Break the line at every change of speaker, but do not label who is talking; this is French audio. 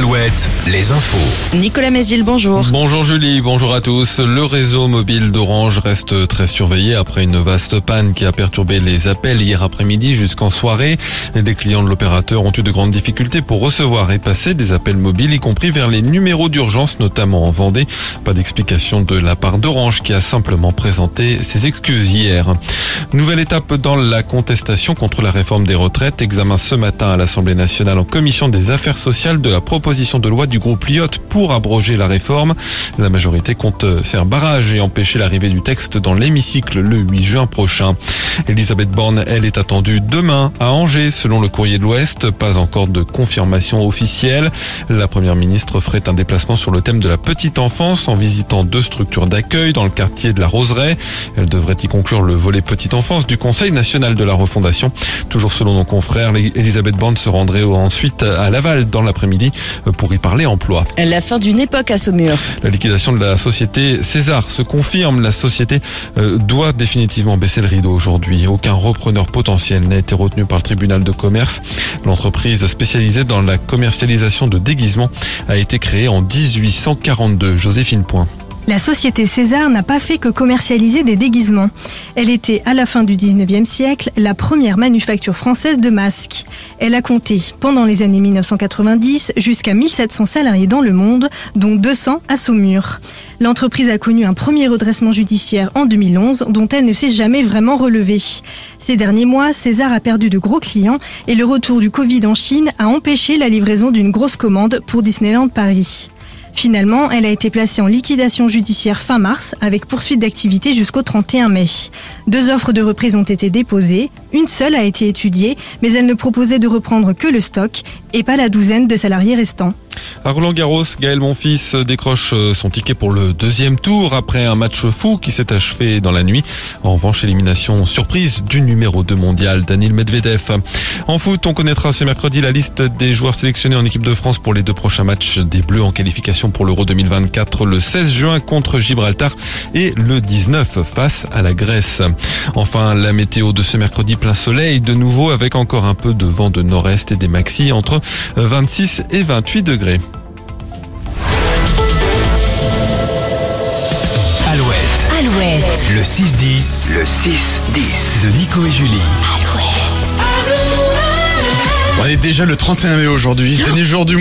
Alouette, les infos.
Nicolas Mézil, bonjour.
Bonjour Julie, bonjour à tous. Le réseau mobile d'Orange reste très surveillé après une vaste panne qui a perturbé les appels hier après-midi jusqu'en soirée. Les clients de l'opérateur ont eu de grandes difficultés pour recevoir et passer des appels mobiles, y compris vers les numéros d'urgence, notamment en Vendée. Pas d'explication de la part d'Orange qui a simplement présenté ses excuses hier. Nouvelle étape dans la contestation contre la réforme des retraites. Examen ce matin à l'Assemblée nationale en commission des affaires sociales de la proposition de loi du groupe Lyotte pour abroger la réforme. La majorité compte faire barrage et empêcher l'arrivée du texte dans l'hémicycle le 8 juin prochain. Elisabeth Borne, elle, est attendue demain à Angers, selon le courrier de l'Ouest. Pas encore de confirmation officielle. La première ministre ferait un déplacement sur le thème de la petite enfance en visitant deux structures d'accueil dans le quartier de la Roseraie. Elle devrait y conclure le volet petite enfance du Conseil national de la refondation. Toujours selon nos confrères, Elisabeth Borne se rendrait ensuite à Laval dans l'après-midi pour y parler emploi.
La fin d'une époque à Saumur.
La liquidation de la société César se confirme. La société euh, doit définitivement baisser le rideau aujourd'hui. Aucun repreneur potentiel n'a été retenu par le tribunal de commerce. L'entreprise spécialisée dans la commercialisation de déguisements a été créée en 1842. Joséphine Point.
La société César n'a pas fait que commercialiser des déguisements. Elle était, à la fin du 19e siècle, la première manufacture française de masques. Elle a compté, pendant les années 1990, jusqu'à 1700 salariés dans le monde, dont 200 à Saumur. L'entreprise a connu un premier redressement judiciaire en 2011, dont elle ne s'est jamais vraiment relevée. Ces derniers mois, César a perdu de gros clients et le retour du Covid en Chine a empêché la livraison d'une grosse commande pour Disneyland Paris. Finalement, elle a été placée en liquidation judiciaire fin mars avec poursuite d'activité jusqu'au 31 mai. Deux offres de reprise ont été déposées, une seule a été étudiée, mais elle ne proposait de reprendre que le stock et pas la douzaine de salariés restants.
À Roland Garros, Gaël Monfils décroche euh, son ticket pour le deuxième tour après un match fou qui s'est achevé dans la nuit. En revanche, élimination surprise du numéro 2 mondial, Daniel Medvedev. En foot, on connaîtra ce mercredi la liste des joueurs sélectionnés en équipe de France pour les deux prochains matchs des Bleus en qualification pour l'Euro 2024 le 16 juin contre Gibraltar et le 19 face à la Grèce. Enfin, la météo de ce mercredi plein soleil de nouveau avec encore un peu de vent de nord-est et des maxi entre 26 et 28 degrés.
Alouette,
Alouette.
le 6-10, le 6-10 de Nico et Julie.
On est déjà le 31 mai aujourd'hui, dernier jour du mois.